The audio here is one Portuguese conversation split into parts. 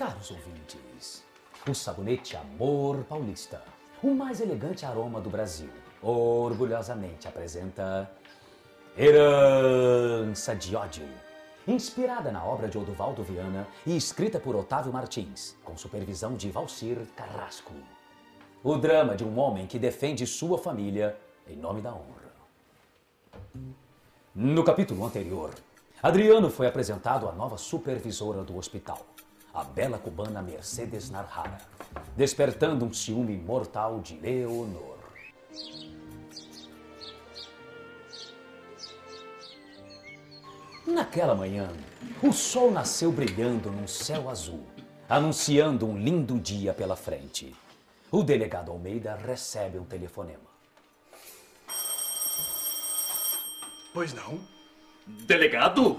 Caros ouvintes, o sabonete Amor Paulista, o mais elegante aroma do Brasil, orgulhosamente apresenta Herança de Ódio. Inspirada na obra de Odovaldo Viana e escrita por Otávio Martins, com supervisão de Valcir Carrasco. O drama de um homem que defende sua família em nome da honra. No capítulo anterior, Adriano foi apresentado à nova supervisora do hospital, a bela cubana Mercedes Narhara, despertando um ciúme mortal de Leonor. Naquela manhã, o sol nasceu brilhando num céu azul, anunciando um lindo dia pela frente. O delegado Almeida recebe um telefonema. Pois não? Delegado,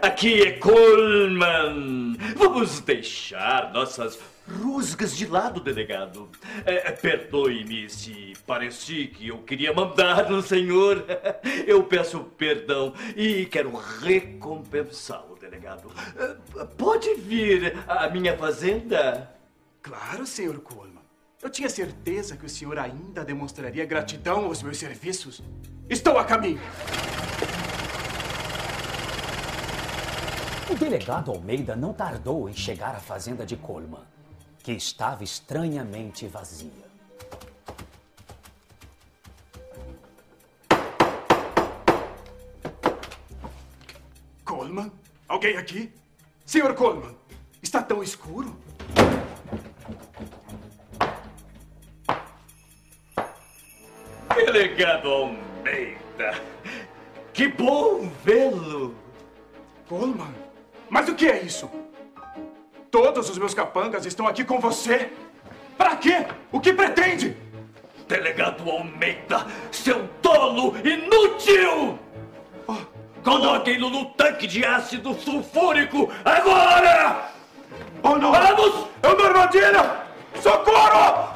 aqui é Coleman. Vamos deixar nossas rusgas de lado, delegado. É, Perdoe-me se pareci que eu queria mandar no senhor. Eu peço perdão e quero recompensá-lo, delegado. É, Pode vir à minha fazenda? Claro, senhor Coleman. Eu tinha certeza que o senhor ainda demonstraria gratidão aos meus serviços. Estou a caminho. O delegado Almeida não tardou em chegar à fazenda de Coleman, que estava estranhamente vazia. Coleman? Alguém aqui? Senhor Coleman, está tão escuro? Delegado Almeida, que bom vê-lo. Coleman? Mas o que é isso? Todos os meus capangas estão aqui com você? Para quê? O que pretende? Delegado Almeida, seu tolo inútil! Coloquem-no no tanque de ácido sulfúrico agora! Oh, não! Vamos! É uma armadilha! Socorro!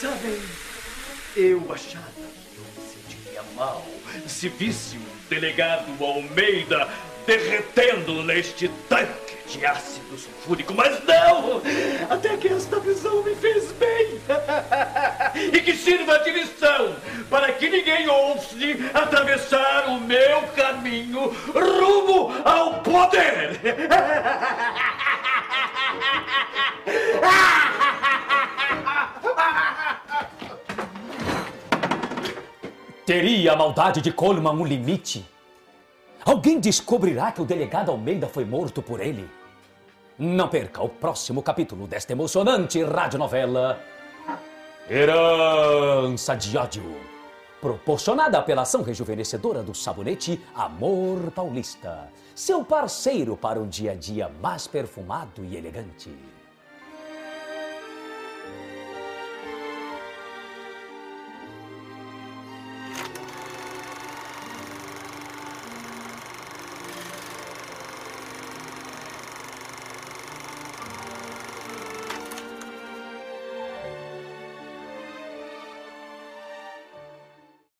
Sabem, eu achava que eu me sentiria mal se visse o delegado Almeida derretendo neste tanque de ácido sulfúrico, mas não! Até que esta visão me fez bem! e que sirva de lição para que ninguém ouse atravessar o meu caminho rumo ao poder! Teria a maldade de Coleman um limite? Alguém descobrirá que o delegado Almeida foi morto por ele? Não perca o próximo capítulo desta emocionante radionovela Herança de Ódio, proporcionada pela ação rejuvenescedora do sabonete Amor Paulista, seu parceiro para um dia a dia mais perfumado e elegante.